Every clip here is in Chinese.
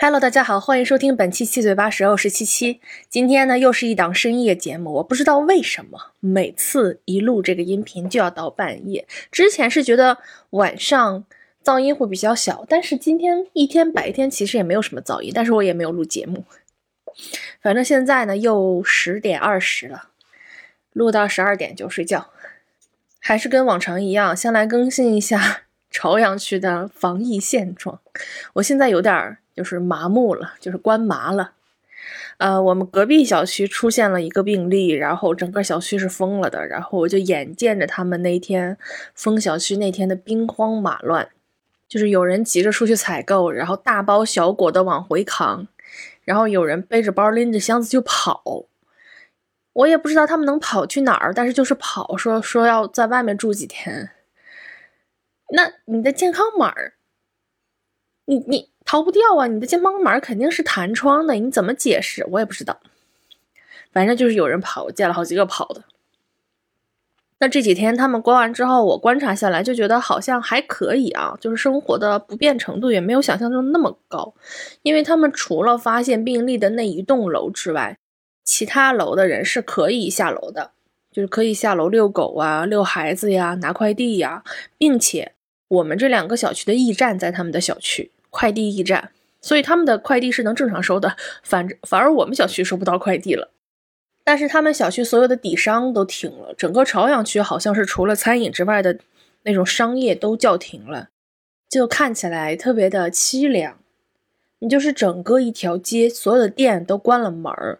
Hello，大家好，欢迎收听本期七嘴八舌，我是七七。今天呢，又是一档深夜节目。我不知道为什么每次一录这个音频就要到半夜。之前是觉得晚上噪音会比较小，但是今天一天白天其实也没有什么噪音，但是我也没有录节目。反正现在呢，又十点二十了，录到十二点就睡觉。还是跟往常一样，先来更新一下朝阳区的防疫现状。我现在有点。就是麻木了，就是关麻了。呃，我们隔壁小区出现了一个病例，然后整个小区是封了的。然后我就眼见着他们那天封小区那天的兵荒马乱，就是有人急着出去采购，然后大包小裹的往回扛，然后有人背着包拎着箱子就跑。我也不知道他们能跑去哪儿，但是就是跑，说说要在外面住几天。那你的健康码儿，你你。逃不掉啊！你的健康码肯定是弹窗的，你怎么解释？我也不知道。反正就是有人跑，我见了好几个跑的。那这几天他们关完之后，我观察下来就觉得好像还可以啊，就是生活的不便程度也没有想象中那么高。因为他们除了发现病例的那一栋楼之外，其他楼的人是可以下楼的，就是可以下楼遛狗啊、遛孩子呀、拿快递呀，并且我们这两个小区的驿站在他们的小区。快递驿站，所以他们的快递是能正常收的，反反而我们小区收不到快递了。但是他们小区所有的底商都停了，整个朝阳区好像是除了餐饮之外的那种商业都叫停了，就看起来特别的凄凉。你就是整个一条街，所有的店都关了门儿，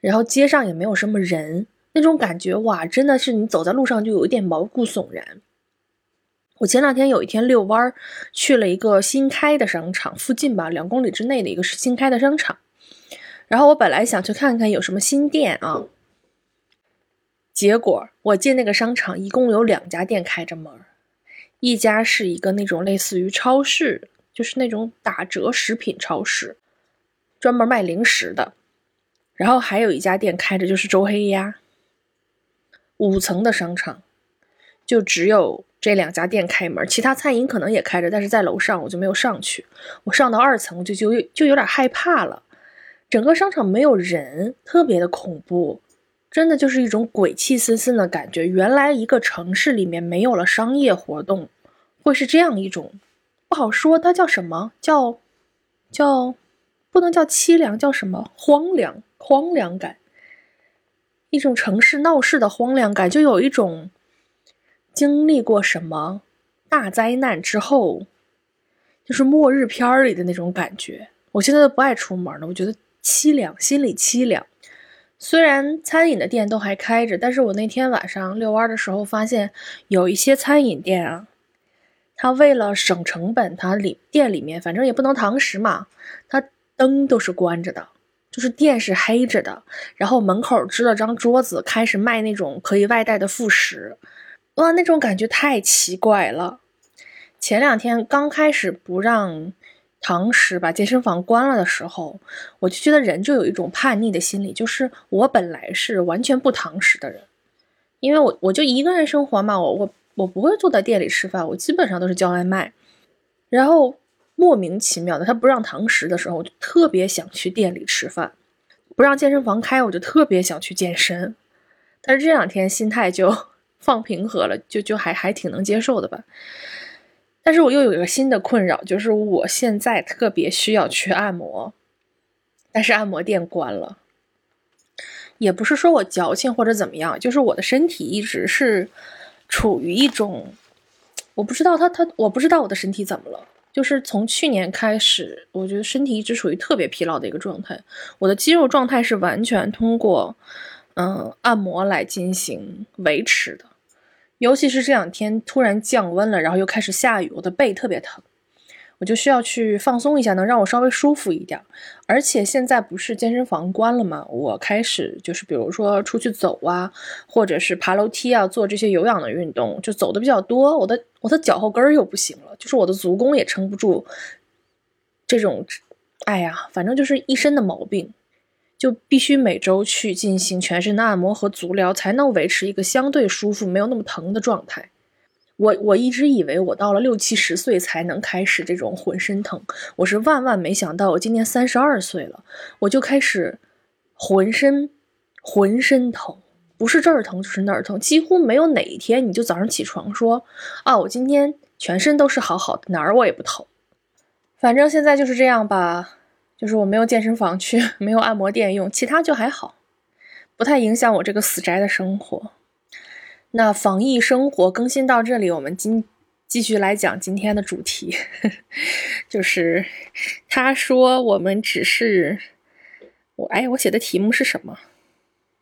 然后街上也没有什么人，那种感觉哇，真的是你走在路上就有一点毛骨悚然。我前两天有一天遛弯儿，去了一个新开的商场，附近吧，两公里之内的一个新开的商场。然后我本来想去看看有什么新店啊，结果我进那个商场，一共有两家店开着门，一家是一个那种类似于超市，就是那种打折食品超市，专门卖零食的。然后还有一家店开着，就是周黑鸭。五层的商场，就只有。这两家店开门，其他餐饮可能也开着，但是在楼上我就没有上去。我上到二层就就就有点害怕了，整个商场没有人，特别的恐怖，真的就是一种鬼气森森的感觉。原来一个城市里面没有了商业活动，会是这样一种，不好说它叫什么，叫叫不能叫凄凉，叫什么荒凉荒凉感，一种城市闹市的荒凉感，就有一种。经历过什么大灾难之后，就是末日片里的那种感觉。我现在都不爱出门了，我觉得凄凉，心里凄凉。虽然餐饮的店都还开着，但是我那天晚上遛弯的时候发现，有一些餐饮店啊，他为了省成本，他里店里面反正也不能堂食嘛，他灯都是关着的，就是店是黑着的，然后门口支了张桌子，开始卖那种可以外带的副食。哇，那种感觉太奇怪了。前两天刚开始不让堂食把健身房关了的时候，我就觉得人就有一种叛逆的心理，就是我本来是完全不堂食的人，因为我我就一个人生活嘛，我我我不会坐在店里吃饭，我基本上都是叫外卖。然后莫名其妙的，他不让堂食的时候，我就特别想去店里吃饭；不让健身房开，我就特别想去健身。但是这两天心态就。放平和了，就就还还挺能接受的吧。但是我又有一个新的困扰，就是我现在特别需要去按摩，但是按摩店关了。也不是说我矫情或者怎么样，就是我的身体一直是处于一种，我不知道他他我不知道我的身体怎么了，就是从去年开始，我觉得身体一直处于特别疲劳的一个状态。我的肌肉状态是完全通过。嗯，按摩来进行维持的，尤其是这两天突然降温了，然后又开始下雨，我的背特别疼，我就需要去放松一下，能让我稍微舒服一点。而且现在不是健身房关了吗？我开始就是比如说出去走啊，或者是爬楼梯啊，做这些有氧的运动，就走的比较多。我的我的脚后跟又不行了，就是我的足弓也撑不住这种，哎呀，反正就是一身的毛病。就必须每周去进行全身的按摩和足疗，才能维持一个相对舒服、没有那么疼的状态。我我一直以为我到了六七十岁才能开始这种浑身疼，我是万万没想到，我今年三十二岁了，我就开始浑身浑身疼，不是这儿疼就是那儿疼，几乎没有哪一天你就早上起床说啊，我今天全身都是好好的，哪儿我也不疼。反正现在就是这样吧，就是我没有健身房去，没有按摩店用，其他就还好，不太影响我这个死宅的生活。那防疫生活更新到这里，我们今继续来讲今天的主题，就是他说我们只是我哎，我写的题目是什么？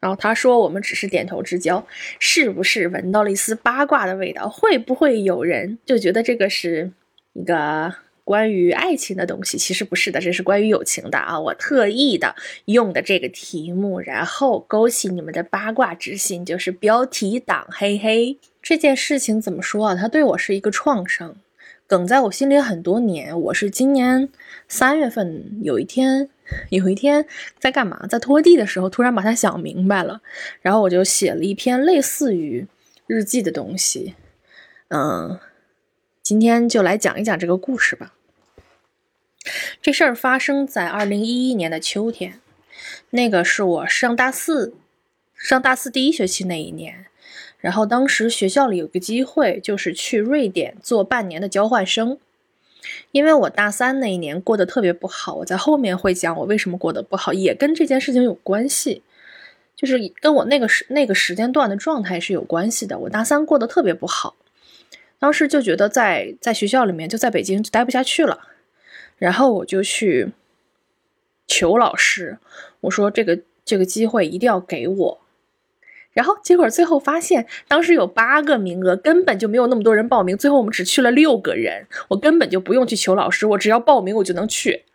然后他说我们只是点头之交，是不是闻到了一丝八卦的味道？会不会有人就觉得这个是一个？关于爱情的东西，其实不是的，这是关于友情的啊！我特意的用的这个题目，然后勾起你们的八卦之心，就是标题党，嘿嘿。这件事情怎么说啊？它对我是一个创伤，梗在我心里很多年。我是今年三月份有一天，有一天在干嘛，在拖地的时候，突然把它想明白了，然后我就写了一篇类似于日记的东西，嗯。今天就来讲一讲这个故事吧。这事儿发生在二零一一年的秋天，那个是我上大四，上大四第一学期那一年。然后当时学校里有个机会，就是去瑞典做半年的交换生。因为我大三那一年过得特别不好，我在后面会讲我为什么过得不好，也跟这件事情有关系，就是跟我那个时那个时间段的状态是有关系的。我大三过得特别不好。当时就觉得在在学校里面就在北京待不下去了，然后我就去求老师，我说这个这个机会一定要给我，然后结果最后发现当时有八个名额，根本就没有那么多人报名，最后我们只去了六个人，我根本就不用去求老师，我只要报名我就能去。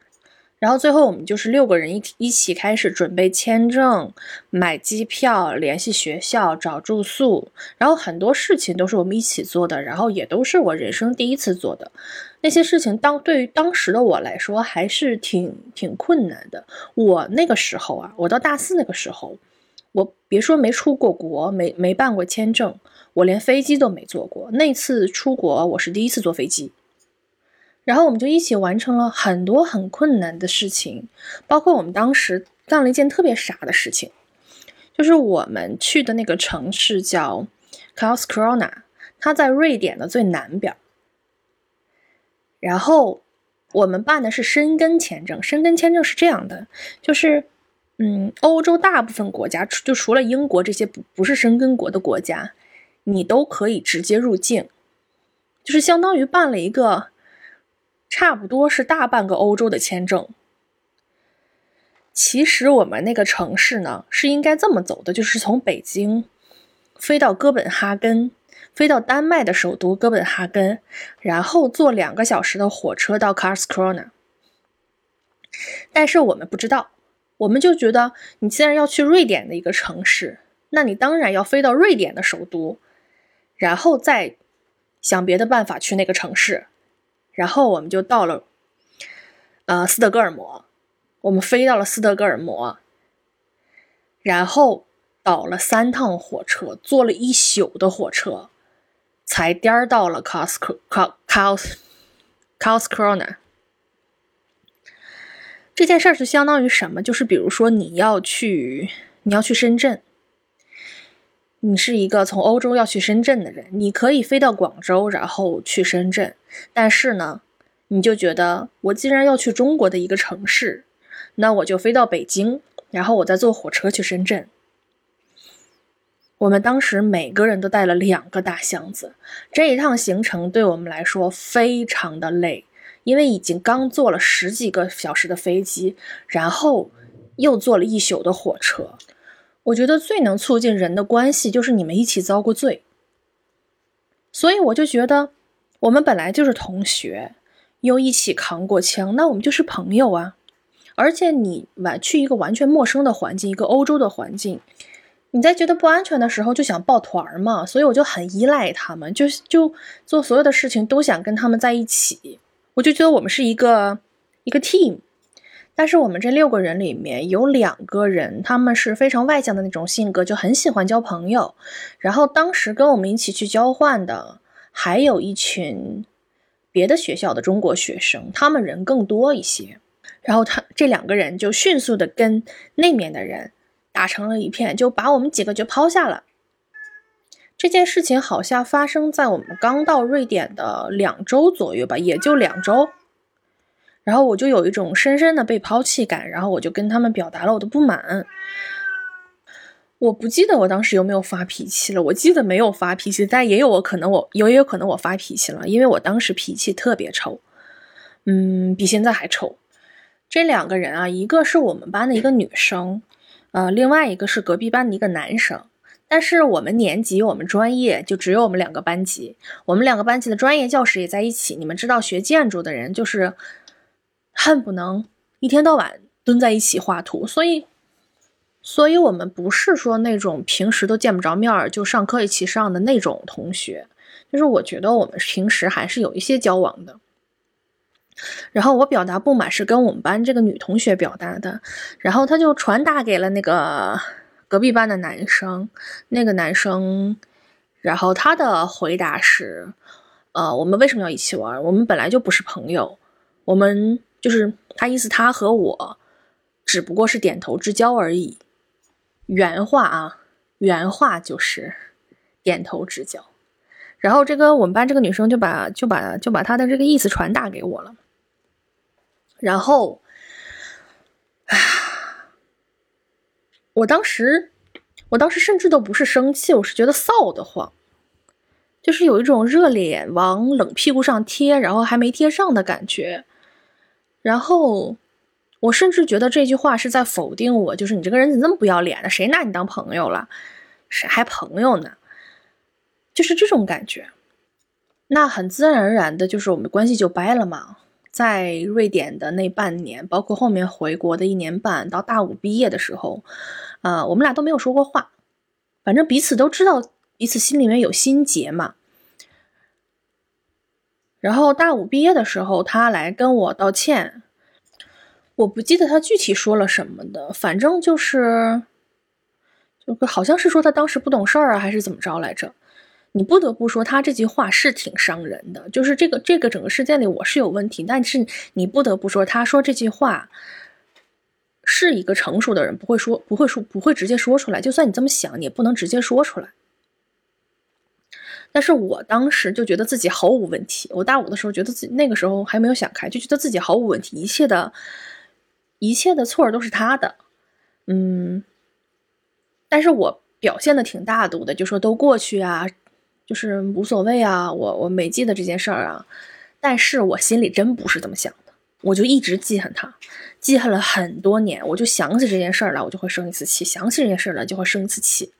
然后最后我们就是六个人一一起开始准备签证、买机票、联系学校、找住宿，然后很多事情都是我们一起做的，然后也都是我人生第一次做的那些事情。当对于当时的我来说，还是挺挺困难的。我那个时候啊，我到大四那个时候，我别说没出过国，没没办过签证，我连飞机都没坐过。那次出国，我是第一次坐飞机。然后我们就一起完成了很多很困难的事情，包括我们当时干了一件特别傻的事情，就是我们去的那个城市叫 Karlskrona，它在瑞典的最南边。然后我们办的是申根签证，申根签证是这样的，就是嗯，欧洲大部分国家就除了英国这些不不是申根国的国家，你都可以直接入境，就是相当于办了一个。差不多是大半个欧洲的签证。其实我们那个城市呢，是应该这么走的，就是从北京飞到哥本哈根，飞到丹麦的首都哥本哈根，然后坐两个小时的火车到 Karlskrona。但是我们不知道，我们就觉得你既然要去瑞典的一个城市，那你当然要飞到瑞典的首都，然后再想别的办法去那个城市。然后我们就到了，呃，斯德哥尔摩，我们飞到了斯德哥尔摩，然后倒了三趟火车，坐了一宿的火车，才颠儿到了 Cos Cos Cos Coscrona。这件事儿是相当于什么？就是比如说你要去，你要去深圳。你是一个从欧洲要去深圳的人，你可以飞到广州，然后去深圳。但是呢，你就觉得我既然要去中国的一个城市，那我就飞到北京，然后我再坐火车去深圳。我们当时每个人都带了两个大箱子，这一趟行程对我们来说非常的累，因为已经刚坐了十几个小时的飞机，然后又坐了一宿的火车。我觉得最能促进人的关系就是你们一起遭过罪，所以我就觉得我们本来就是同学，又一起扛过枪，那我们就是朋友啊。而且你完去一个完全陌生的环境，一个欧洲的环境，你在觉得不安全的时候就想抱团嘛，所以我就很依赖他们，就就做所有的事情都想跟他们在一起，我就觉得我们是一个一个 team。但是我们这六个人里面有两个人，他们是非常外向的那种性格，就很喜欢交朋友。然后当时跟我们一起去交换的，还有一群别的学校的中国学生，他们人更多一些。然后他这两个人就迅速的跟那面的人打成了一片，就把我们几个就抛下了。这件事情好像发生在我们刚到瑞典的两周左右吧，也就两周。然后我就有一种深深的被抛弃感，然后我就跟他们表达了我的不满。我不记得我当时有没有发脾气了，我记得没有发脾气，但也有我可能我有也有可能我发脾气了，因为我当时脾气特别臭，嗯，比现在还臭。这两个人啊，一个是我们班的一个女生，呃，另外一个是隔壁班的一个男生。但是我们年级我们专业就只有我们两个班级，我们两个班级的专业教室也在一起。你们知道学建筑的人就是恨不能一天到晚蹲在一起画图，所以。所以，我们不是说那种平时都见不着面儿就上课一起上的那种同学，就是我觉得我们平时还是有一些交往的。然后我表达不满是跟我们班这个女同学表达的，然后他就传达给了那个隔壁班的男生，那个男生，然后他的回答是：呃，我们为什么要一起玩？我们本来就不是朋友，我们就是他意思，他和我只不过是点头之交而已。原话啊，原话就是点头之交。然后这个我们班这个女生就把就把就把她的这个意思传达给我了。然后，啊，我当时我当时甚至都不是生气，我是觉得臊得慌，就是有一种热脸往冷屁股上贴，然后还没贴上的感觉。然后。我甚至觉得这句话是在否定我，就是你这个人怎么那么不要脸呢？谁拿你当朋友了？谁还朋友呢？就是这种感觉。那很自然而然的，就是我们关系就掰了嘛。在瑞典的那半年，包括后面回国的一年半，到大五毕业的时候，呃，我们俩都没有说过话。反正彼此都知道彼此心里面有心结嘛。然后大五毕业的时候，他来跟我道歉。我不记得他具体说了什么的，反正就是，就好像是说他当时不懂事儿啊，还是怎么着来着？你不得不说他这句话是挺伤人的，就是这个这个整个事件里我是有问题，但是你不得不说他说这句话是一个成熟的人不会说不会说不会直接说出来，就算你这么想，你也不能直接说出来。但是我当时就觉得自己毫无问题，我大五的时候觉得自己那个时候还没有想开，就觉得自己毫无问题，一切的。一切的错都是他的，嗯，但是我表现的挺大度的，就说都过去啊，就是无所谓啊，我我没记得这件事儿啊，但是我心里真不是这么想的，我就一直记恨他，记恨了很多年，我就想起这件事儿了，我就会生一次气，想起这件事儿了就会生一次气，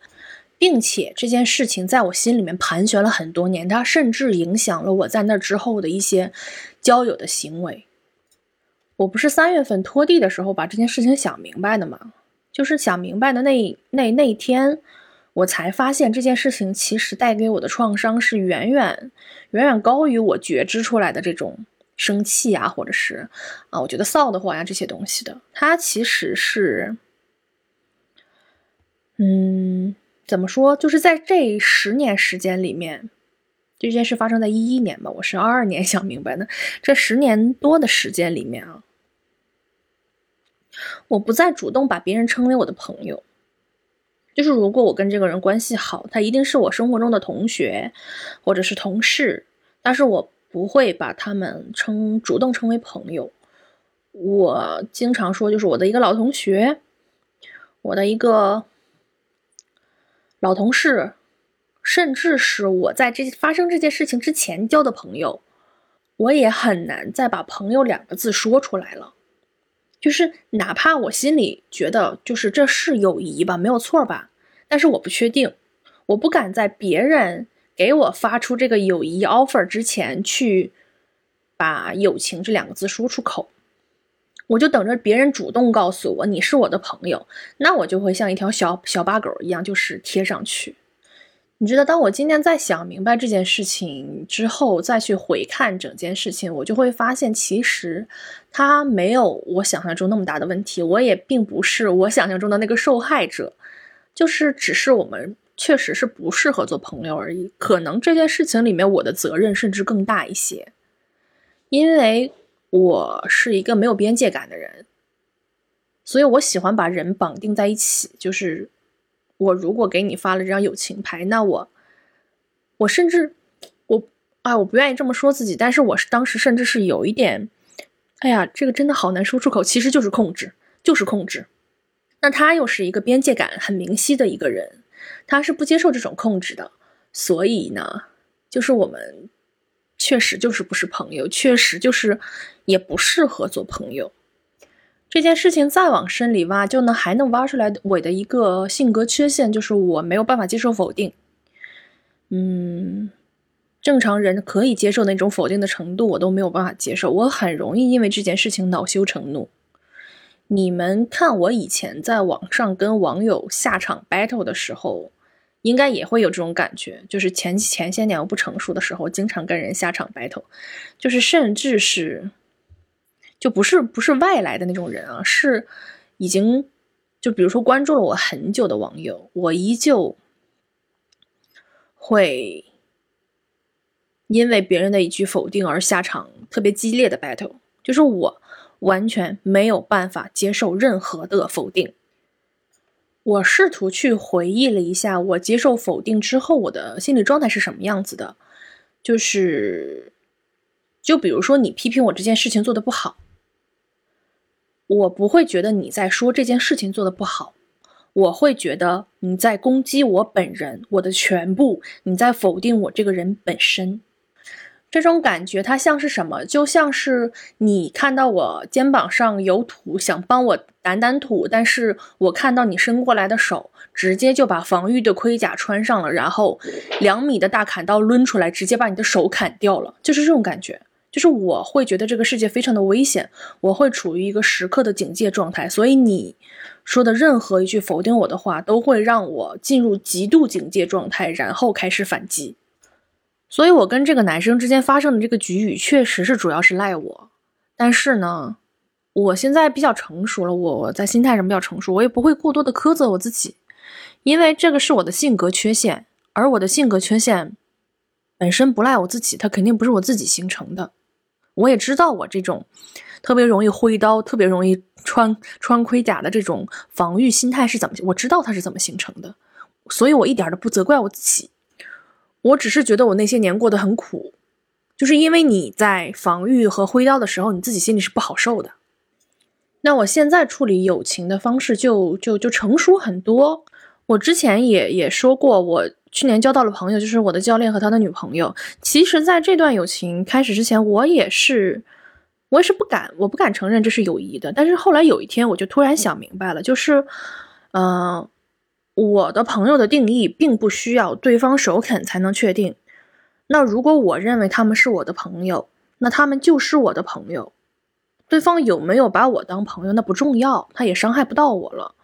并且这件事情在我心里面盘旋了很多年，它甚至影响了我在那之后的一些交友的行为。我不是三月份拖地的时候把这件事情想明白的吗？就是想明白的那那那天，我才发现这件事情其实带给我的创伤是远远远远高于我觉知出来的这种生气啊，或者是啊，我觉得臊得慌呀这些东西的。它其实是，嗯，怎么说？就是在这十年时间里面，这件事发生在一一年吧，我是二二年 想明白的。这十年多的时间里面啊。我不再主动把别人称为我的朋友，就是如果我跟这个人关系好，他一定是我生活中的同学或者是同事，但是我不会把他们称主动称为朋友。我经常说，就是我的一个老同学，我的一个老同事，甚至是我在这发生这件事情之前交的朋友，我也很难再把朋友两个字说出来了。就是哪怕我心里觉得就是这是友谊吧，没有错吧，但是我不确定，我不敢在别人给我发出这个友谊 offer 之前去把友情这两个字说出口，我就等着别人主动告诉我你是我的朋友，那我就会像一条小小八狗一样，就是贴上去。你知道，当我今天在想明白这件事情之后，再去回看整件事情，我就会发现，其实他没有我想象中那么大的问题。我也并不是我想象中的那个受害者，就是只是我们确实是不适合做朋友而已。可能这件事情里面我的责任甚至更大一些，因为我是一个没有边界感的人，所以我喜欢把人绑定在一起。就是我如果给你发了这张友情牌，那我，我甚至我，哎，我不愿意这么说自己，但是我是当时甚至是有一点，哎呀，这个真的好难说出口，其实就是控制，就是控制。那他又是一个边界感很明晰的一个人，他是不接受这种控制的，所以呢，就是我们确实就是不是朋友，确实就是也不适合做朋友。这件事情再往深里挖，就能还能挖出来我的一个性格缺陷，就是我没有办法接受否定。嗯，正常人可以接受那种否定的程度，我都没有办法接受，我很容易因为这件事情恼羞成怒。你们看，我以前在网上跟网友下场 battle 的时候，应该也会有这种感觉。就是前前些年我不成熟的时候，经常跟人下场 battle，就是甚至是，就不是不是外来的那种人啊，是已经就比如说关注了我很久的网友，我依旧会因为别人的一句否定而下场特别激烈的 battle，就是我。完全没有办法接受任何的否定。我试图去回忆了一下，我接受否定之后，我的心理状态是什么样子的？就是，就比如说你批评我这件事情做的不好，我不会觉得你在说这件事情做的不好，我会觉得你在攻击我本人，我的全部，你在否定我这个人本身。这种感觉，它像是什么？就像是你看到我肩膀上有土，想帮我掸掸土，但是我看到你伸过来的手，直接就把防御的盔甲穿上了，然后两米的大砍刀抡出来，直接把你的手砍掉了。就是这种感觉，就是我会觉得这个世界非常的危险，我会处于一个时刻的警戒状态，所以你说的任何一句否定我的话，都会让我进入极度警戒状态，然后开始反击。所以，我跟这个男生之间发生的这个局域，确实是主要是赖我。但是呢，我现在比较成熟了，我在心态上比较成熟，我也不会过多的苛责我自己，因为这个是我的性格缺陷，而我的性格缺陷本身不赖我自己，它肯定不是我自己形成的。我也知道我这种特别容易挥刀、特别容易穿穿盔甲的这种防御心态是怎么，我知道它是怎么形成的，所以我一点都不责怪我自己。我只是觉得我那些年过得很苦，就是因为你在防御和挥刀的时候，你自己心里是不好受的。那我现在处理友情的方式就就就成熟很多。我之前也也说过，我去年交到了朋友，就是我的教练和他的女朋友。其实，在这段友情开始之前，我也是，我也是不敢，我不敢承认这是友谊的。但是后来有一天，我就突然想明白了，就是，嗯。我的朋友的定义并不需要对方首肯才能确定。那如果我认为他们是我的朋友，那他们就是我的朋友。对方有没有把我当朋友，那不重要，他也伤害不到我了。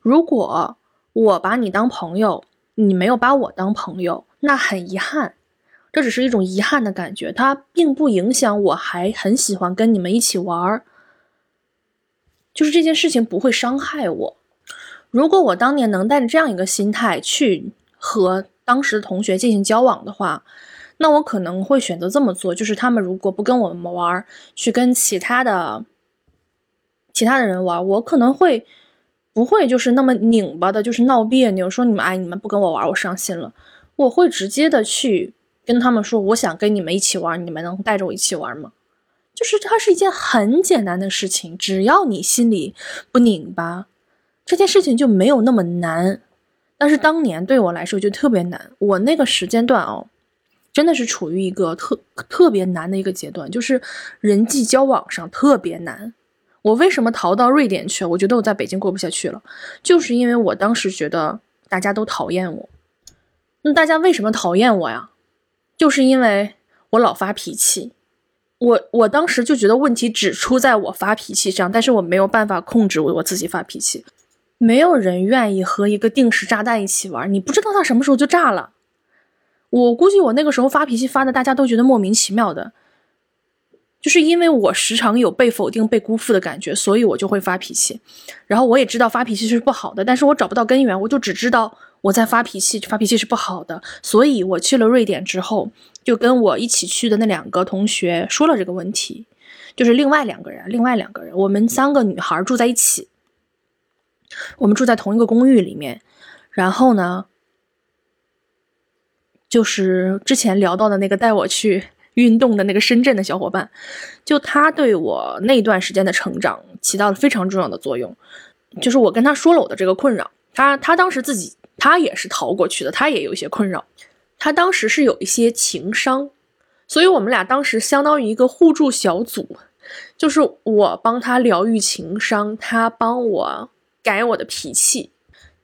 如果我把你当朋友，你没有把我当朋友，那很遗憾，这只是一种遗憾的感觉，它并不影响我还很喜欢跟你们一起玩儿。就是这件事情不会伤害我。如果我当年能带着这样一个心态去和当时的同学进行交往的话，那我可能会选择这么做。就是他们如果不跟我们玩，去跟其他的其他的人玩，我可能会不会就是那么拧巴的，就是闹别扭，说你们哎，你们不跟我玩，我伤心了。我会直接的去跟他们说，我想跟你们一起玩，你们能带着我一起玩吗？就是它是一件很简单的事情，只要你心里不拧巴。这件事情就没有那么难，但是当年对我来说就特别难。我那个时间段哦，真的是处于一个特特别难的一个阶段，就是人际交往上特别难。我为什么逃到瑞典去？我觉得我在北京过不下去了，就是因为我当时觉得大家都讨厌我。那大家为什么讨厌我呀？就是因为我老发脾气。我我当时就觉得问题只出在我发脾气上，但是我没有办法控制我我自己发脾气。没有人愿意和一个定时炸弹一起玩，你不知道他什么时候就炸了。我估计我那个时候发脾气发的，大家都觉得莫名其妙的，就是因为我时常有被否定、被辜负的感觉，所以我就会发脾气。然后我也知道发脾气是不好的，但是我找不到根源，我就只知道我在发脾气，发脾气是不好的。所以我去了瑞典之后，就跟我一起去的那两个同学说了这个问题，就是另外两个人，另外两个人，我们三个女孩住在一起，我们住在同一个公寓里面。然后呢，就是之前聊到的那个带我去 运动的那个深圳的小伙伴，就他对我那段时间的成长起到了非常重要的作用。就是我跟他说了我的这个困扰，他他当时自己他也是逃过去的，他也有一些困扰，他当时是有一些情商，所以我们俩当时相当于一个互助小组，就是我帮他疗愈情商，他帮我改我的脾气。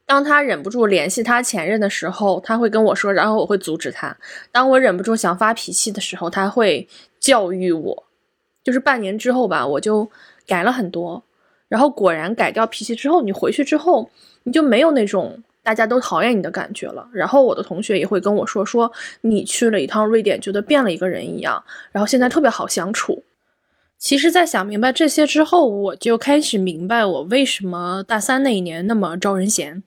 当他忍不住联系他前任的时候，他会跟我说，然后我会阻止他。当我忍不住想发脾气的时候，他会教育我。就是半年之后吧，我就改了很多。然后果然改掉脾气之后，你回去之后，你就没有那种大家都讨厌你的感觉了。然后我的同学也会跟我说，说你去了一趟瑞典，觉得变了一个人一样，然后现在特别好相处。其实，在想明白这些之后，我就开始明白我为什么大三那一年那么招人嫌。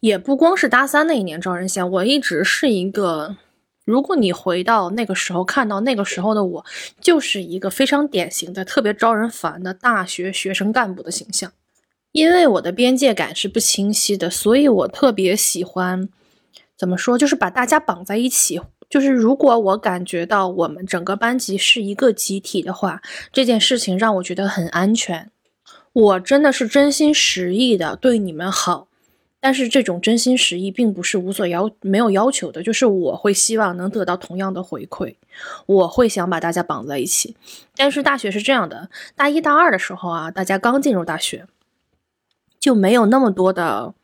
也不光是大三那一年招人嫌，我一直是一个，如果你回到那个时候看到那个时候的我，就是一个非常典型的、特别招人烦的大学学生干部的形象。因为我的边界感是不清晰的，所以我特别喜欢，怎么说，就是把大家绑在一起。就是如果我感觉到我们整个班级是一个集体的话，这件事情让我觉得很安全。我真的是真心实意的对你们好，但是这种真心实意并不是无所要没有要求的，就是我会希望能得到同样的回馈，我会想把大家绑在一起。但是大学是这样的，大一大二的时候啊，大家刚进入大学，就没有那么多的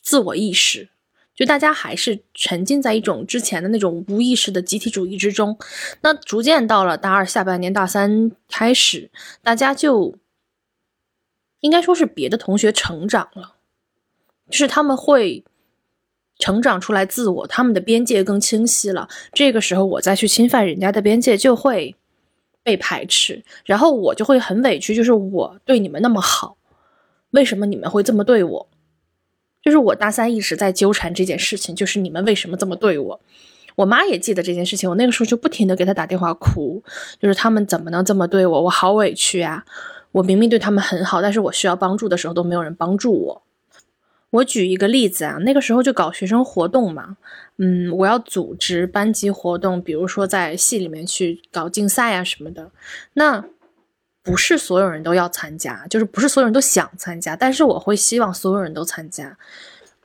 自我意识。就大家还是沉浸在一种之前的那种无意识的集体主义之中，那逐渐到了大二下半年、大三开始，大家就应该说是别的同学成长了，就是他们会成长出来自我，他们的边界更清晰了。这个时候我再去侵犯人家的边界，就会被排斥，然后我就会很委屈，就是我对你们那么好，为什么你们会这么对我？就是我大三一直在纠缠这件事情，就是你们为什么这么对我？我妈也记得这件事情，我那个时候就不停的给她打电话哭，就是他们怎么能这么对我？我好委屈啊！我明明对他们很好，但是我需要帮助的时候都没有人帮助我。我举一个例子啊，那个时候就搞学生活动嘛，嗯，我要组织班级活动，比如说在系里面去搞竞赛啊什么的，那。不是所有人都要参加，就是不是所有人都想参加，但是我会希望所有人都参加。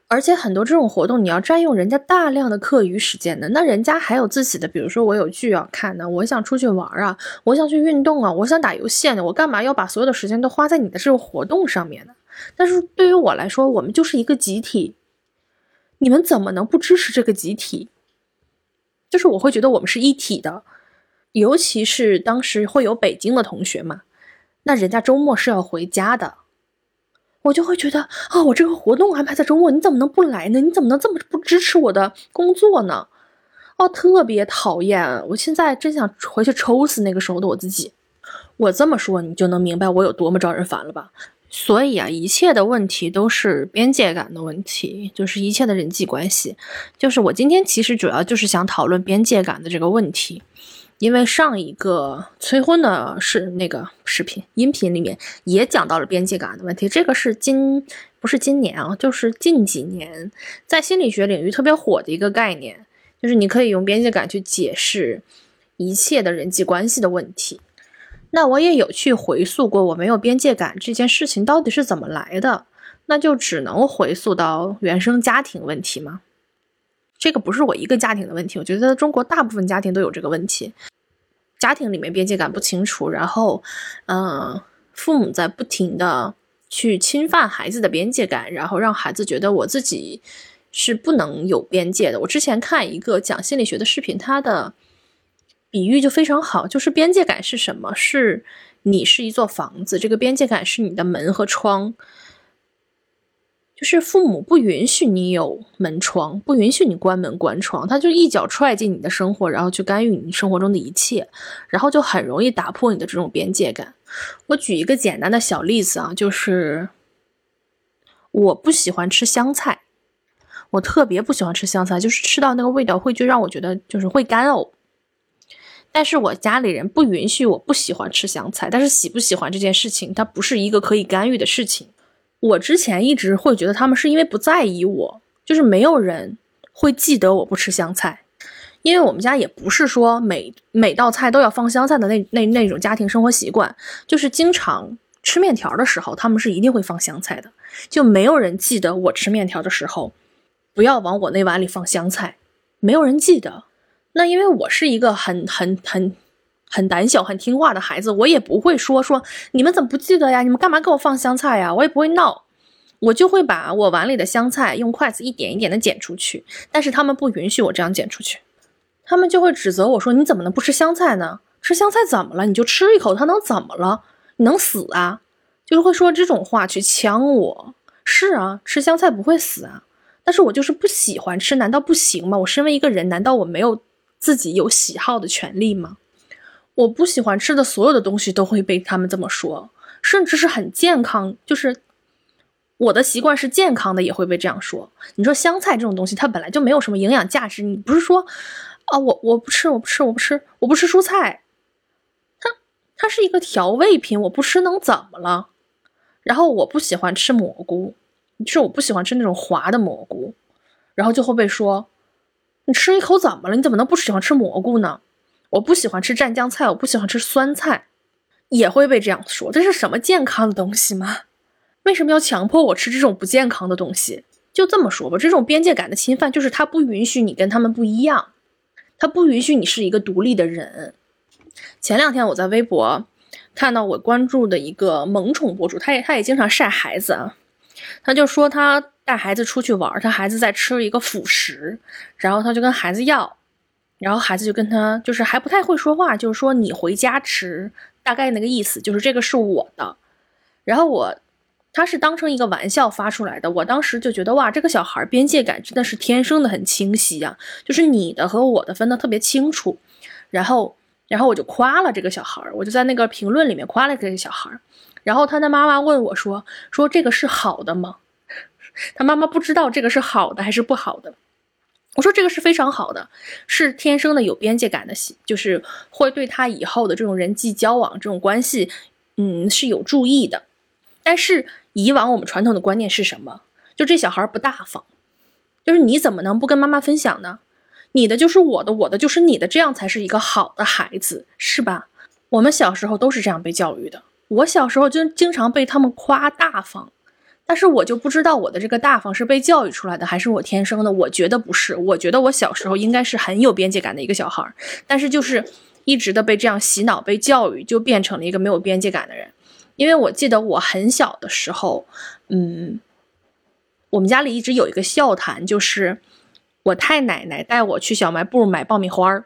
而且很多这种活动，你要占用人家大量的课余时间的，那人家还有自己的，比如说我有剧要看呢，我想出去玩啊，我想去运动啊，我想打游戏呢，我干嘛要把所有的时间都花在你的这个活动上面呢？但是对于我来说，我们就是一个集体，你们怎么能不支持这个集体？就是我会觉得我们是一体的，尤其是当时会有北京的同学嘛。那人家周末是要回家的，我就会觉得啊，我这个活动安排在周末，你怎么能不来呢？你怎么能这么不支持我的工作呢？哦，特别讨厌！我现在真想回去抽死那个时候的我自己。我这么说，你就能明白我有多么招人烦了吧？所以啊，一切的问题都是边界感的问题，就是一切的人际关系。就是我今天其实主要就是想讨论边界感的这个问题。因为上一个催婚的是那个视频音频里面也讲到了边界感的问题，这个是今不是今年啊，就是近几年在心理学领域特别火的一个概念，就是你可以用边界感去解释一切的人际关系的问题。那我也有去回溯过我没有边界感这件事情到底是怎么来的，那就只能回溯到原生家庭问题吗？这个不是我一个家庭的问题，我觉得中国大部分家庭都有这个问题，家庭里面边界感不清楚，然后，嗯，父母在不停的去侵犯孩子的边界感，然后让孩子觉得我自己是不能有边界的。我之前看一个讲心理学的视频，他的比喻就非常好，就是边界感是什么？是你是一座房子，这个边界感是你的门和窗。就是父母不允许你有门窗，不允许你关门关窗，他就一脚踹进你的生活，然后去干预你生活中的一切，然后就很容易打破你的这种边界感。我举一个简单的小例子啊，就是我不喜欢吃香菜，我特别不喜欢吃香菜，就是吃到那个味道会就让我觉得就是会干呕。但是我家里人不允许我不喜欢吃香菜，但是喜不喜欢这件事情，它不是一个可以干预的事情。我之前一直会觉得他们是因为不在意我，就是没有人会记得我不吃香菜，因为我们家也不是说每每道菜都要放香菜的那那那种家庭生活习惯，就是经常吃面条的时候，他们是一定会放香菜的，就没有人记得我吃面条的时候不要往我那碗里放香菜，没有人记得。那因为我是一个很很很很胆小、很听话的孩子，我也不会说说你们怎么不记得呀？你们干嘛给我放香菜呀？我也不会闹，我就会把我碗里的香菜用筷子一点一点的捡出去。但是他们不允许我这样捡出去，他们就会指责我说：“你怎么能不吃香菜呢？吃香菜怎么了？你就吃一口，它能怎么了？你能死啊？”就是会说这种话去呛我。是啊，吃香菜不会死啊，但是我就是不喜欢吃，难道不行吗？我身为一个人，难道我没有？自己有喜好的权利吗？我不喜欢吃的所有的东西都会被他们这么说，甚至是很健康，就是我的习惯是健康的也会被这样说。你说香菜这种东西，它本来就没有什么营养价值，你不是说啊，我我不吃，我不吃，我不吃，我不吃蔬菜，它它是一个调味品，我不吃能怎么了？然后我不喜欢吃蘑菇，就是我不喜欢吃那种滑的蘑菇，然后就会被说。你吃一口怎么了？你怎么能不喜欢吃蘑菇呢？我不喜欢吃蘸酱菜，我不喜欢吃酸菜，也会被这样说。这是什么健康的东西吗？为什么要强迫我吃这种不健康的东西？就这么说吧，这种边界感的侵犯就是他不允许你跟他们不一样，他不允许你是一个独立的人。前两天我在微博看到我关注的一个萌宠博主，他也他也经常晒孩子啊，他就说他。带孩子出去玩，他孩子在吃一个辅食，然后他就跟孩子要，然后孩子就跟他就是还不太会说话，就是说你回家吃，大概那个意思就是这个是我的。然后我他是当成一个玩笑发出来的，我当时就觉得哇，这个小孩边界感真的是天生的很清晰呀，就是你的和我的分得特别清楚。然后然后我就夸了这个小孩，我就在那个评论里面夸了这个小孩。然后他的妈妈问我说说这个是好的吗？他妈妈不知道这个是好的还是不好的。我说这个是非常好的，是天生的有边界感的，就是会对他以后的这种人际交往、这种关系，嗯，是有注意的。但是以往我们传统的观念是什么？就这小孩不大方，就是你怎么能不跟妈妈分享呢？你的就是我的，我的就是你的，这样才是一个好的孩子，是吧？我们小时候都是这样被教育的。我小时候就经常被他们夸大方。但是我就不知道我的这个大方是被教育出来的，还是我天生的？我觉得不是，我觉得我小时候应该是很有边界感的一个小孩儿，但是就是一直的被这样洗脑、被教育，就变成了一个没有边界感的人。因为我记得我很小的时候，嗯，我们家里一直有一个笑谈，就是我太奶奶带我去小卖部买爆米花儿，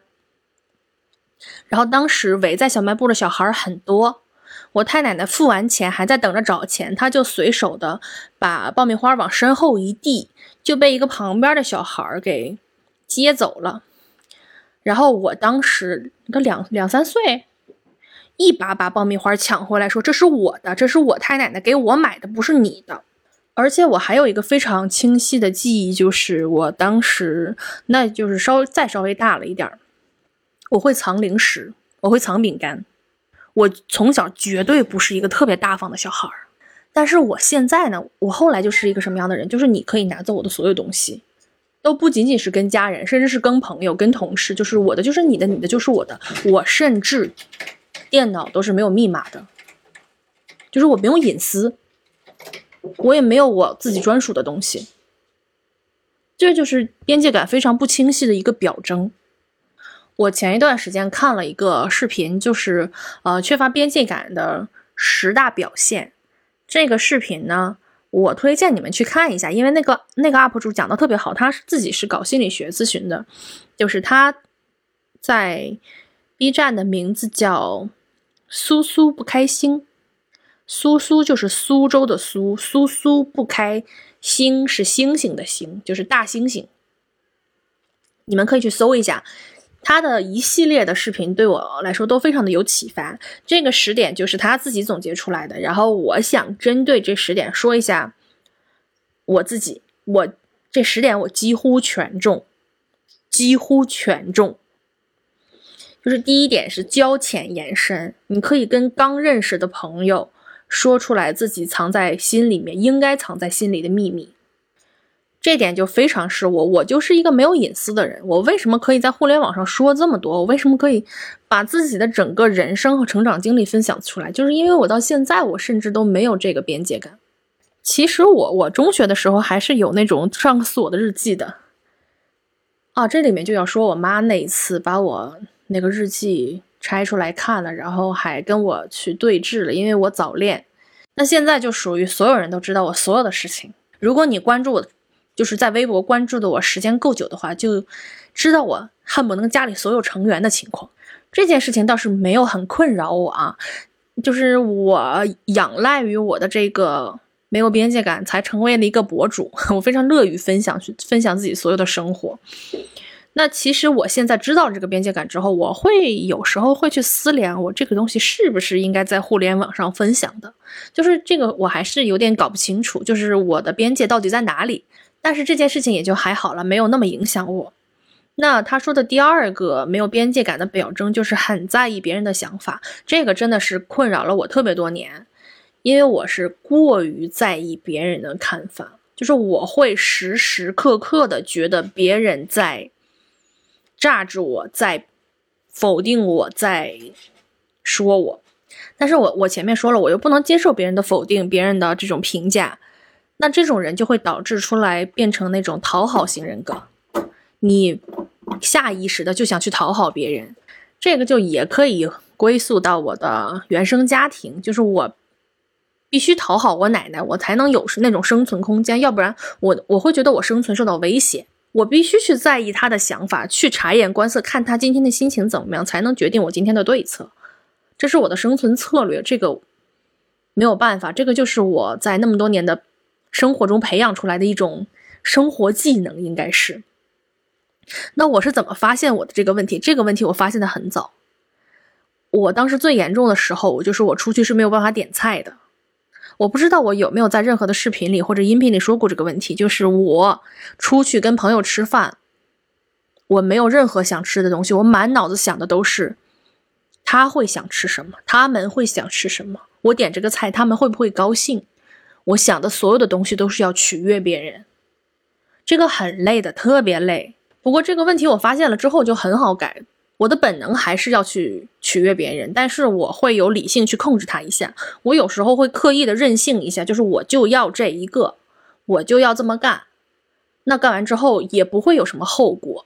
然后当时围在小卖部的小孩很多。我太奶奶付完钱，还在等着找钱，她就随手的把爆米花往身后一递，就被一个旁边的小孩给接走了。然后我当时个两两三岁，一把把爆米花抢回来，说：“这是我的，这是我太奶奶给我买的，不是你的。”而且我还有一个非常清晰的记忆，就是我当时，那就是稍微再稍微大了一点儿我会藏零食，我会藏饼干。我从小绝对不是一个特别大方的小孩儿，但是我现在呢，我后来就是一个什么样的人？就是你可以拿走我的所有东西，都不仅仅是跟家人，甚至是跟朋友、跟同事，就是我的就是你的，你的就是我的。我甚至电脑都是没有密码的，就是我没有隐私，我也没有我自己专属的东西。这就是边界感非常不清晰的一个表征。我前一段时间看了一个视频，就是呃缺乏边界感的十大表现。这个视频呢，我推荐你们去看一下，因为那个那个 UP 主讲的特别好，他是自己是搞心理学咨询的，就是他在 B 站的名字叫苏苏不开心，苏苏就是苏州的苏，苏苏不开心是星星的星，就是大猩猩。你们可以去搜一下。他的一系列的视频对我来说都非常的有启发。这个十点就是他自己总结出来的，然后我想针对这十点说一下我自己，我这十点我几乎全中，几乎全中。就是第一点是交浅言深，你可以跟刚认识的朋友说出来自己藏在心里面应该藏在心里的秘密。这点就非常是我，我就是一个没有隐私的人。我为什么可以在互联网上说这么多？我为什么可以把自己的整个人生和成长经历分享出来？就是因为我到现在，我甚至都没有这个边界感。其实我，我中学的时候还是有那种上锁的日记的。啊，这里面就要说我妈那一次把我那个日记拆出来看了，然后还跟我去对峙了，因为我早恋。那现在就属于所有人都知道我所有的事情。如果你关注我。就是在微博关注的我时间够久的话，就知道我恨不能家里所有成员的情况。这件事情倒是没有很困扰我啊，就是我仰赖于我的这个没有边界感，才成为了一个博主。我非常乐于分享，去分享自己所有的生活。那其实我现在知道这个边界感之后，我会有时候会去思量，我这个东西是不是应该在互联网上分享的？就是这个我还是有点搞不清楚，就是我的边界到底在哪里？但是这件事情也就还好了，没有那么影响我。那他说的第二个没有边界感的表征，就是很在意别人的想法。这个真的是困扰了我特别多年，因为我是过于在意别人的看法，就是我会时时刻刻的觉得别人在榨着我，在否定我，在说我。但是我我前面说了，我又不能接受别人的否定，别人的这种评价。那这种人就会导致出来变成那种讨好型人格，你下意识的就想去讨好别人，这个就也可以归宿到我的原生家庭，就是我必须讨好我奶奶，我才能有那种生存空间，要不然我我会觉得我生存受到威胁，我必须去在意他的想法，去察言观色，看他今天的心情怎么样，才能决定我今天的对策，这是我的生存策略，这个没有办法，这个就是我在那么多年的。生活中培养出来的一种生活技能，应该是。那我是怎么发现我的这个问题？这个问题我发现的很早。我当时最严重的时候，就是我出去是没有办法点菜的。我不知道我有没有在任何的视频里或者音频里说过这个问题。就是我出去跟朋友吃饭，我没有任何想吃的东西，我满脑子想的都是他会想吃什么，他们会想吃什么，我点这个菜他们会不会高兴。我想的所有的东西都是要取悦别人，这个很累的，特别累。不过这个问题我发现了之后就很好改。我的本能还是要去取悦别人，但是我会有理性去控制它一下。我有时候会刻意的任性一下，就是我就要这一个，我就要这么干。那干完之后也不会有什么后果，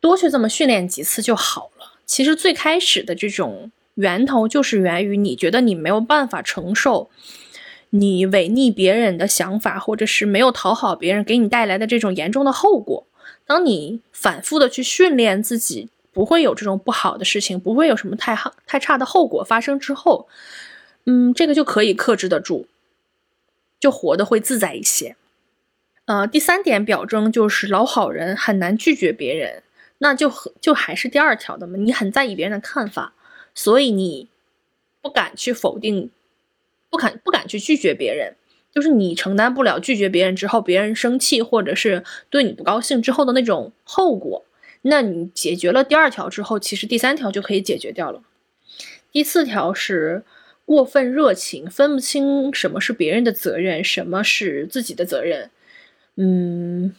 多去这么训练几次就好了。其实最开始的这种源头就是源于你觉得你没有办法承受。你违逆别人的想法，或者是没有讨好别人，给你带来的这种严重的后果。当你反复的去训练自己，不会有这种不好的事情，不会有什么太好太差的后果发生之后，嗯，这个就可以克制得住，就活得会自在一些。呃，第三点表征就是老好人很难拒绝别人，那就就还是第二条的嘛，你很在意别人的看法，所以你不敢去否定。不敢不敢去拒绝别人，就是你承担不了拒绝别人之后，别人生气或者是对你不高兴之后的那种后果。那你解决了第二条之后，其实第三条就可以解决掉了。第四条是过分热情，分不清什么是别人的责任，什么是自己的责任。嗯，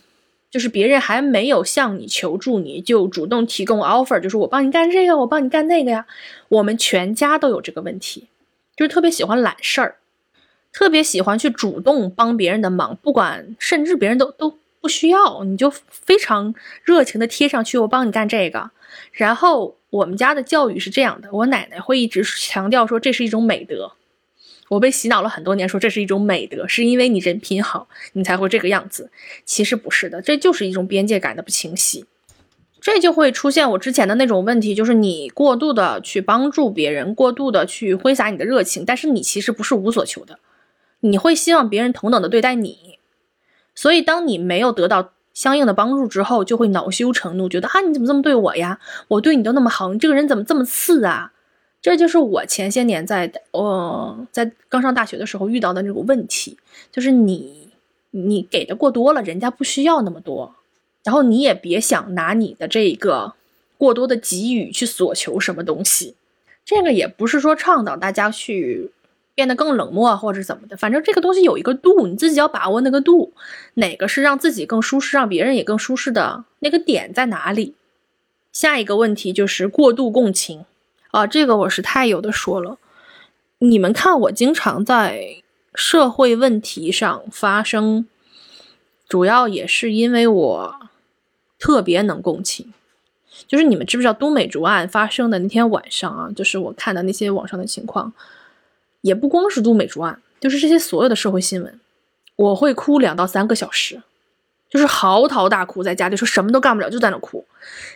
就是别人还没有向你求助，你就主动提供 offer，就是我帮你干这个，我帮你干那个呀。我们全家都有这个问题。就是特别喜欢揽事儿，特别喜欢去主动帮别人的忙，不管甚至别人都都不需要，你就非常热情的贴上去，我帮你干这个。然后我们家的教育是这样的，我奶奶会一直强调说这是一种美德。我被洗脑了很多年，说这是一种美德，是因为你人品好，你才会这个样子。其实不是的，这就是一种边界感的不清晰。这就会出现我之前的那种问题，就是你过度的去帮助别人，过度的去挥洒你的热情，但是你其实不是无所求的，你会希望别人同等的对待你，所以当你没有得到相应的帮助之后，就会恼羞成怒，觉得啊你怎么这么对我呀？我对你都那么好，你这个人怎么这么次啊？这就是我前些年在呃在刚上大学的时候遇到的那种问题，就是你你给的过多了，人家不需要那么多，然后你也别想拿你的这个过多的给予去索求什么东西。这个也不是说倡导大家去变得更冷漠或者怎么的，反正这个东西有一个度，你自己要把握那个度，哪个是让自己更舒适，让别人也更舒适的那个点在哪里？下一个问题就是过度共情啊，这个我是太有的说了。你们看，我经常在社会问题上发生，主要也是因为我特别能共情。就是你们知不知道都美竹案发生的那天晚上啊？就是我看的那些网上的情况，也不光是都美竹案，就是这些所有的社会新闻，我会哭两到三个小时。就是嚎啕大哭，在家里说什么都干不了，就在那哭。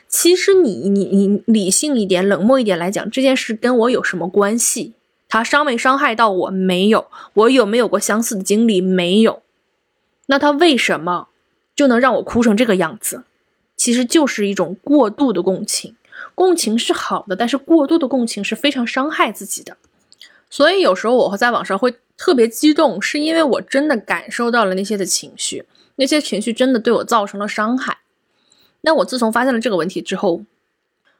其实你你你理性一点、冷漠一点来讲，这件事跟我有什么关系？他伤没伤害到我？没有。我有没有过相似的经历？没有。那他为什么就能让我哭成这个样子？其实就是一种过度的共情。共情是好的，但是过度的共情是非常伤害自己的。所以有时候我会在网上会特别激动，是因为我真的感受到了那些的情绪。那些情绪真的对我造成了伤害。那我自从发现了这个问题之后，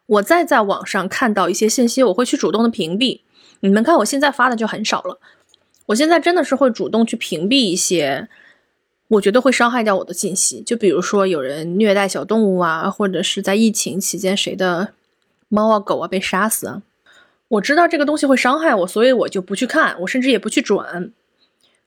我再在网上看到一些信息，我会去主动的屏蔽。你们看，我现在发的就很少了。我现在真的是会主动去屏蔽一些我觉得会伤害掉我的信息。就比如说有人虐待小动物啊，或者是在疫情期间谁的猫啊狗啊被杀死，我知道这个东西会伤害我，所以我就不去看，我甚至也不去转。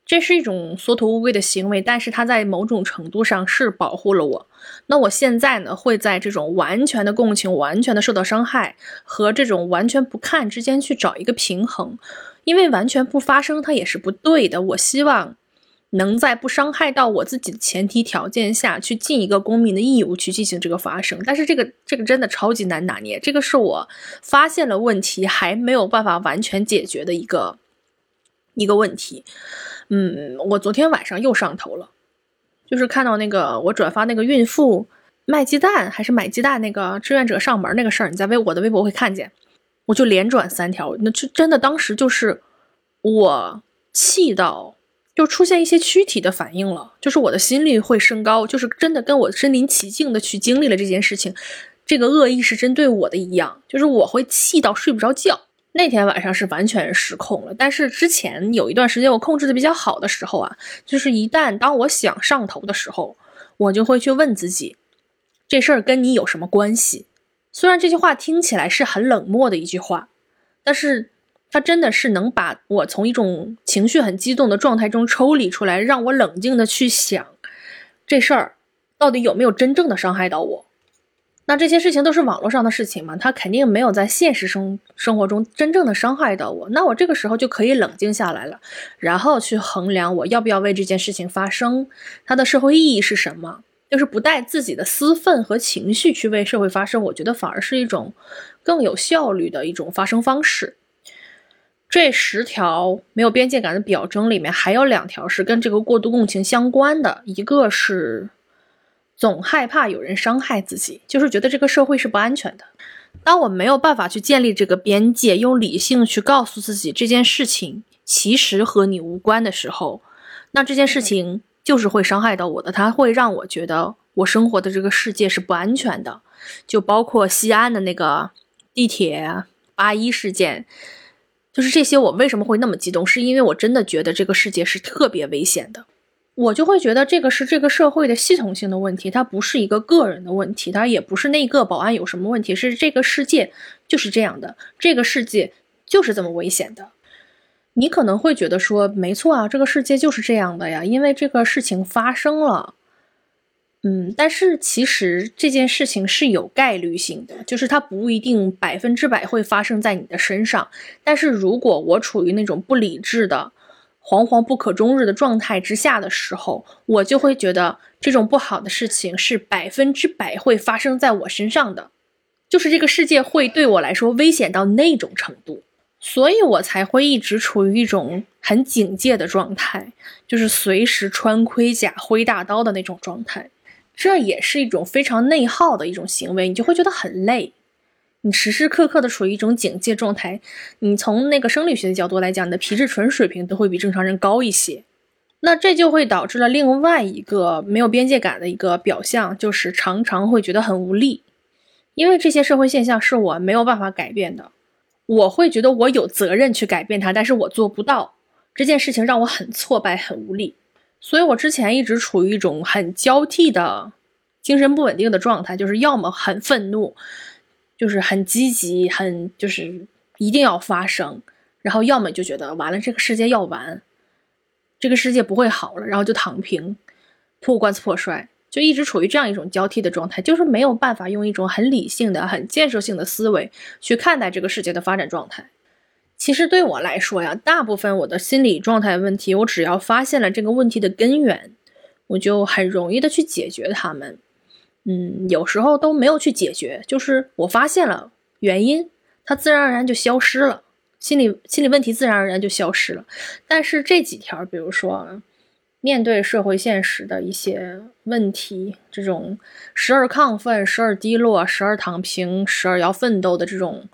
这是一种缩头乌龟的行为，但是它在某种程度上是保护了我。那我现在呢，会在这种完全的共情、完全的受到伤害和这种完全不看之间去找一个平衡，因为完全不发生它也是不对的。我希望能在不伤害到我自己的前提条件下去尽一个公民的义务去进行这个发声，但是这个这个真的超级难拿捏，这个是我发现了问题还没有办法完全解决的一个一个问题。嗯，我昨天晚上又上头了，就是看到那个我转发那个孕妇卖鸡蛋还是买鸡蛋那个志愿者上门那个事儿，你在微我的微博会看见，我就连转三条，那就真的当时就是我气到就出现一些躯体的反应了，就是我的心率会升高，就是真的跟我身临其境的去经历了这件事情，这个恶意是针对我的一样，就是我会气到睡不着觉。那天晚上是完全失控了，但是之前有一段时间我控制的比较好的时候啊，就是一旦当我想上头的时候，我就会去问自己，这事儿跟你有什么关系？虽然这句话听起来是很冷漠的一句话，但是他真的是能把我从一种情绪很激动的状态中抽离出来，让我冷静的去想，这事儿到底有没有真正的伤害到我。那这些事情都是网络上的事情嘛，他肯定没有在现实生生活中真正的伤害到我。那我这个时候就可以冷静下来了，然后去衡量我要不要为这件事情发声，它的社会意义是什么，就是不带自己的私愤和情绪去为社会发声。我觉得反而是一种更有效率的一种发声方式。这十条没有边界感的表征里面，还有两条是跟这个过度共情相关的，一个是。总害怕有人伤害自己，就是觉得这个社会是不安全的。当我没有办法去建立这个边界，用理性去告诉自己这件事情其实和你无关的时候，那这件事情就是会伤害到我的。它会让我觉得我生活的这个世界是不安全的。就包括西安的那个地铁八一事件，就是这些。我为什么会那么激动？是因为我真的觉得这个世界是特别危险的。我就会觉得这个是这个社会的系统性的问题，它不是一个个人的问题，它也不是那个保安有什么问题，是这个世界就是这样的，这个世界就是这么危险的。你可能会觉得说，没错啊，这个世界就是这样的呀，因为这个事情发生了。嗯，但是其实这件事情是有概率性的，就是它不一定百分之百会发生在你的身上。但是如果我处于那种不理智的。惶惶不可终日的状态之下的时候，我就会觉得这种不好的事情是百分之百会发生在我身上的，就是这个世界会对我来说危险到那种程度，所以我才会一直处于一种很警戒的状态，就是随时穿盔甲、挥大刀的那种状态。这也是一种非常内耗的一种行为，你就会觉得很累。你时时刻刻的处于一种警戒状态，你从那个生理学的角度来讲，你的皮质醇水平都会比正常人高一些。那这就会导致了另外一个没有边界感的一个表象，就是常常会觉得很无力，因为这些社会现象是我没有办法改变的，我会觉得我有责任去改变它，但是我做不到这件事情，让我很挫败、很无力。所以我之前一直处于一种很交替的精神不稳定的状态，就是要么很愤怒，就是很积极，很就是一定要发生，然后要么就觉得完了，这个世界要完，这个世界不会好了，然后就躺平，破罐子破摔，就一直处于这样一种交替的状态，就是没有办法用一种很理性的、很建设性的思维去看待这个世界的发展状态。其实对我来说呀，大部分我的心理状态问题，我只要发现了这个问题的根源，我就很容易的去解决它们。嗯，有时候都没有去解决，就是我发现了原因，它自然而然就消失了，心理心理问题自然而然就消失了。但是这几条，比如说面对社会现实的一些问题，这种时而亢奋，时而低落，时而躺平，时而要奋斗的这种。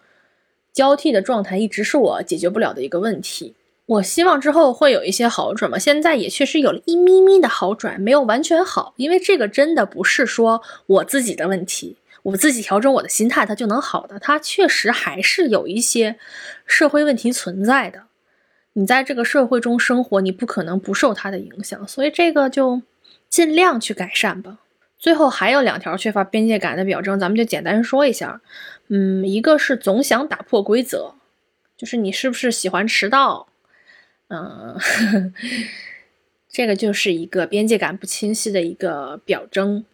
交替的状态一直是我解决不了的一个问题。我希望之后会有一些好转吧，现在也确实有了一咪咪的好转，没有完全好。因为这个真的不是说我自己的问题，我自己调整我的心态，它就能好的。它确实还是有一些社会问题存在的。你在这个社会中生活，你不可能不受它的影响，所以这个就尽量去改善吧。最后还有两条缺乏边界感的表征，咱们就简单说一下。嗯，一个是总想打破规则，就是你是不是喜欢迟到？嗯，这个就是一个边界感不清晰的一个表征。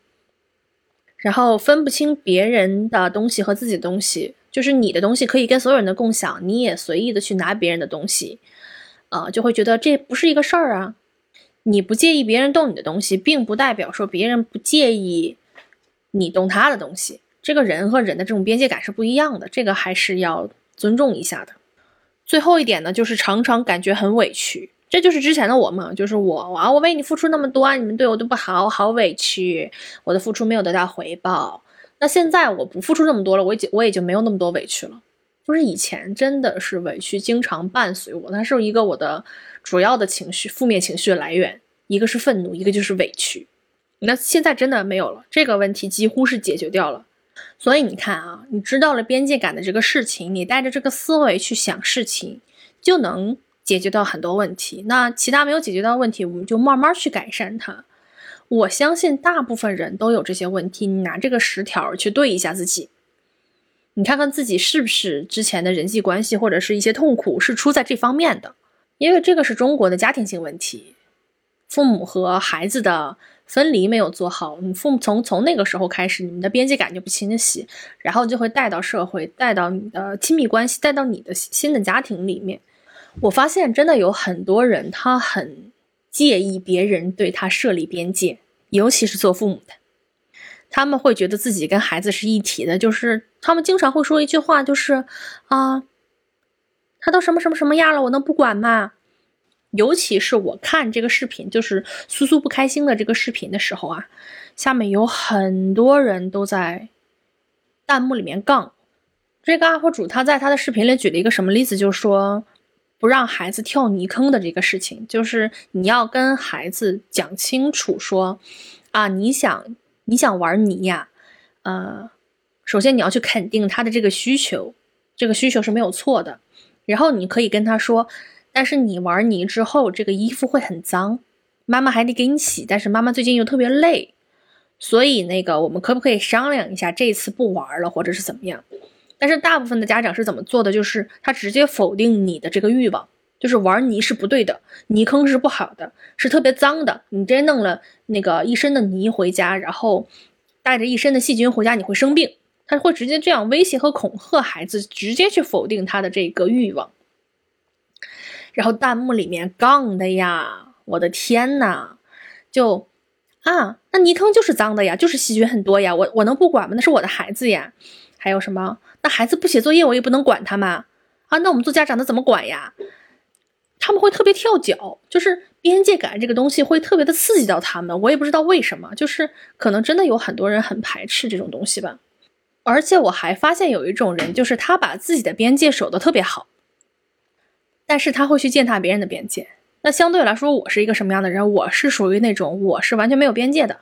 然后分不清别人的东西和自己的东西，就是你的东西可以跟所有人的共享，你也随意的去拿别人的东西，呃，就会觉得这不是一个事儿啊。你不介意别人动你的东西，并不代表说别人不介意你动他的东西。这个人和人的这种边界感是不一样的，这个还是要尊重一下的。最后一点呢，就是常常感觉很委屈，这就是之前的我嘛，就是我啊，我为你付出那么多，你们对我都不好，我好委屈，我的付出没有得到回报。那现在我不付出那么多了，我也我也就没有那么多委屈了。就是以前真的是委屈经常伴随我，它是一个我的主要的情绪，负面情绪的来源，一个是愤怒，一个就是委屈。那现在真的没有了，这个问题几乎是解决掉了。所以你看啊，你知道了边界感的这个事情，你带着这个思维去想事情，就能解决到很多问题。那其他没有解决到问题，我们就慢慢去改善它。我相信大部分人都有这些问题，你拿这个十条去对一下自己，你看看自己是不是之前的人际关系或者是一些痛苦是出在这方面的，因为这个是中国的家庭性问题，父母和孩子的。分离没有做好，你父母从从那个时候开始，你们的边界感就不清晰，然后就会带到社会，带到你的亲密关系，带到你的新的家庭里面。我发现真的有很多人，他很介意别人对他设立边界，尤其是做父母的，他们会觉得自己跟孩子是一体的，就是他们经常会说一句话，就是啊，他都什么什么什么样了，我能不管吗？尤其是我看这个视频，就是苏苏不开心的这个视频的时候啊，下面有很多人都在弹幕里面杠。这个 UP 主他在他的视频里举了一个什么例子，就是说不让孩子跳泥坑的这个事情，就是你要跟孩子讲清楚说啊，你想你想玩泥呀，呃，首先你要去肯定他的这个需求，这个需求是没有错的，然后你可以跟他说。但是你玩泥之后，这个衣服会很脏，妈妈还得给你洗。但是妈妈最近又特别累，所以那个我们可不可以商量一下，这次不玩了，或者是怎么样？但是大部分的家长是怎么做的？就是他直接否定你的这个欲望，就是玩泥是不对的，泥坑是不好的，是特别脏的。你直接弄了那个一身的泥回家，然后带着一身的细菌回家，你会生病。他会直接这样威胁和恐吓孩子，直接去否定他的这个欲望。然后弹幕里面杠的呀，我的天呐，就啊，那泥坑就是脏的呀，就是细菌很多呀，我我能不管吗？那是我的孩子呀。还有什么？那孩子不写作业，我也不能管他吗？啊，那我们做家长的怎么管呀？他们会特别跳脚，就是边界感这个东西会特别的刺激到他们，我也不知道为什么，就是可能真的有很多人很排斥这种东西吧。而且我还发现有一种人，就是他把自己的边界守得特别好。但是他会去践踏别人的边界，那相对来说，我是一个什么样的人？我是属于那种我是完全没有边界的，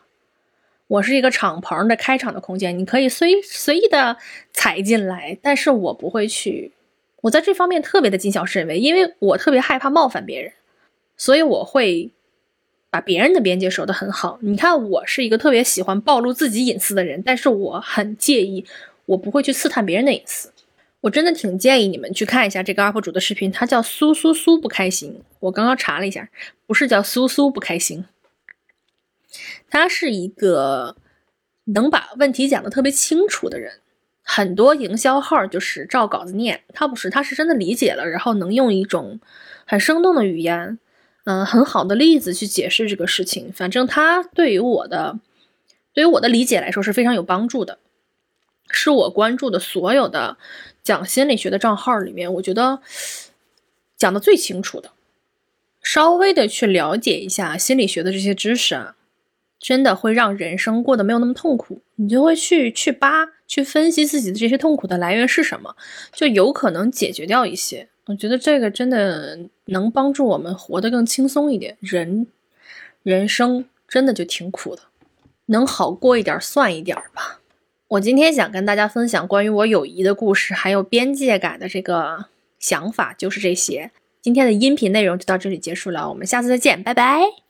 我是一个敞篷的开场的空间，你可以随随意的踩进来，但是我不会去。我在这方面特别的谨小慎微，因为我特别害怕冒犯别人，所以我会把别人的边界守得很好。你看，我是一个特别喜欢暴露自己隐私的人，但是我很介意，我不会去刺探别人的隐私。我真的挺建议你们去看一下这个 UP 主的视频，他叫苏苏苏不开心。我刚刚查了一下，不是叫苏苏不开心，他是一个能把问题讲得特别清楚的人。很多营销号就是照稿子念，他不是，他是真的理解了，然后能用一种很生动的语言，嗯，很好的例子去解释这个事情。反正他对于我的，对于我的理解来说是非常有帮助的，是我关注的所有的讲心理学的账号里面，我觉得讲的最清楚的。稍微的去了解一下心理学的这些知识啊。真的会让人生过得没有那么痛苦，你就会去去扒、去分析自己的这些痛苦的来源是什么，就有可能解决掉一些。我觉得这个真的能帮助我们活得更轻松一点。人人生真的就挺苦的，能好过一点算一点吧。我今天想跟大家分享关于我友谊的故事，还有边界感的这个想法，就是这些。今天的音频内容就到这里结束了，我们下次再见，拜拜。